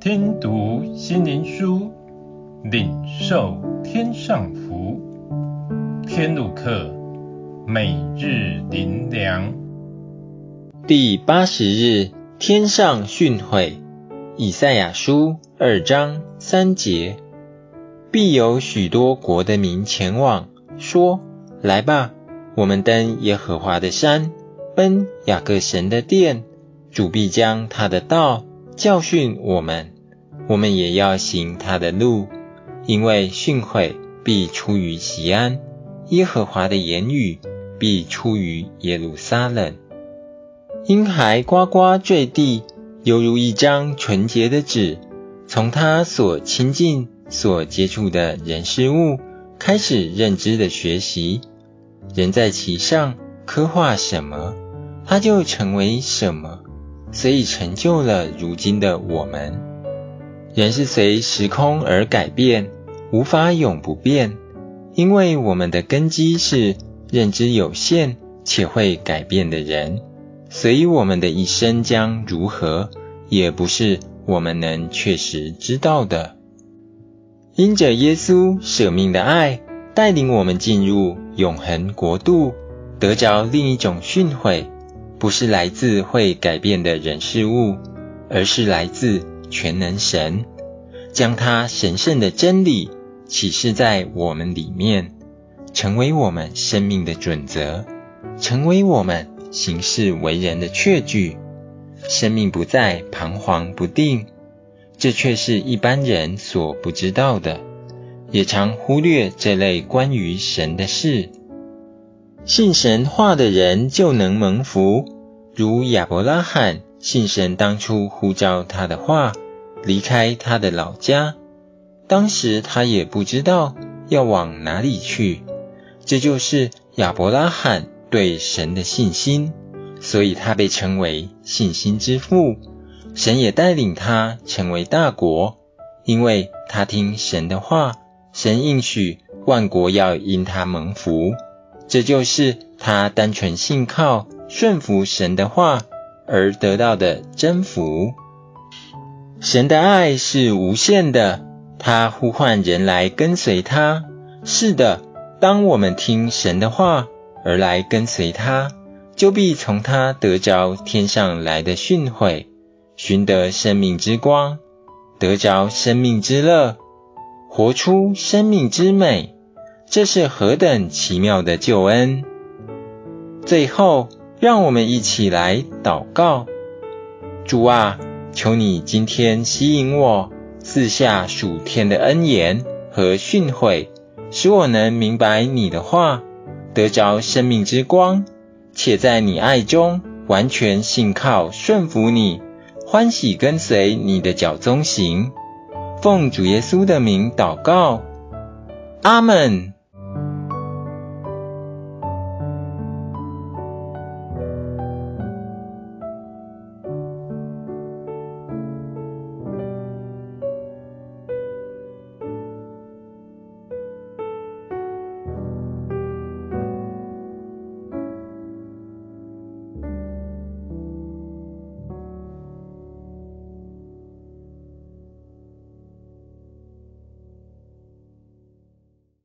听读心灵书，领受天上福。天路客，每日灵粮，第八十日，天上训诲，以赛亚书二章三节，必有许多国的民前往，说：来吧，我们登耶和华的山，奔雅各神的殿。主必将他的道教训我们，我们也要行他的路，因为训诲必出于西安，耶和华的言语必出于耶路撒冷。婴孩呱呱坠地，犹如一张纯洁的纸，从他所亲近、所接触的人事物开始认知的学习，人在其上刻画什么，他就成为什么。所以成就了如今的我们。人是随时空而改变，无法永不变，因为我们的根基是认知有限且会改变的人，所以我们的一生将如何，也不是我们能确实知道的。因着耶稣舍命的爱，带领我们进入永恒国度，得着另一种训诲。不是来自会改变的人事物，而是来自全能神，将他神圣的真理启示在我们里面，成为我们生命的准则，成为我们行事为人的确据。生命不再彷徨不定，这却是一般人所不知道的，也常忽略这类关于神的事。信神话的人就能蒙福，如亚伯拉罕信神当初呼召他的话，离开他的老家，当时他也不知道要往哪里去，这就是亚伯拉罕对神的信心，所以他被称为信心之父。神也带领他成为大国，因为他听神的话，神应许万国要因他蒙福。这就是他单纯信靠、顺服神的话而得到的征服。神的爱是无限的，他呼唤人来跟随他。是的，当我们听神的话而来跟随他，就必从他得着天上来的训诲，寻得生命之光，得着生命之乐，活出生命之美。这是何等奇妙的救恩！最后，让我们一起来祷告：主啊，求你今天吸引我，赐下属天的恩言和训诲，使我能明白你的话，得着生命之光，且在你爱中完全信靠顺服你，欢喜跟随你的脚踪行。奉主耶稣的名祷告，阿门。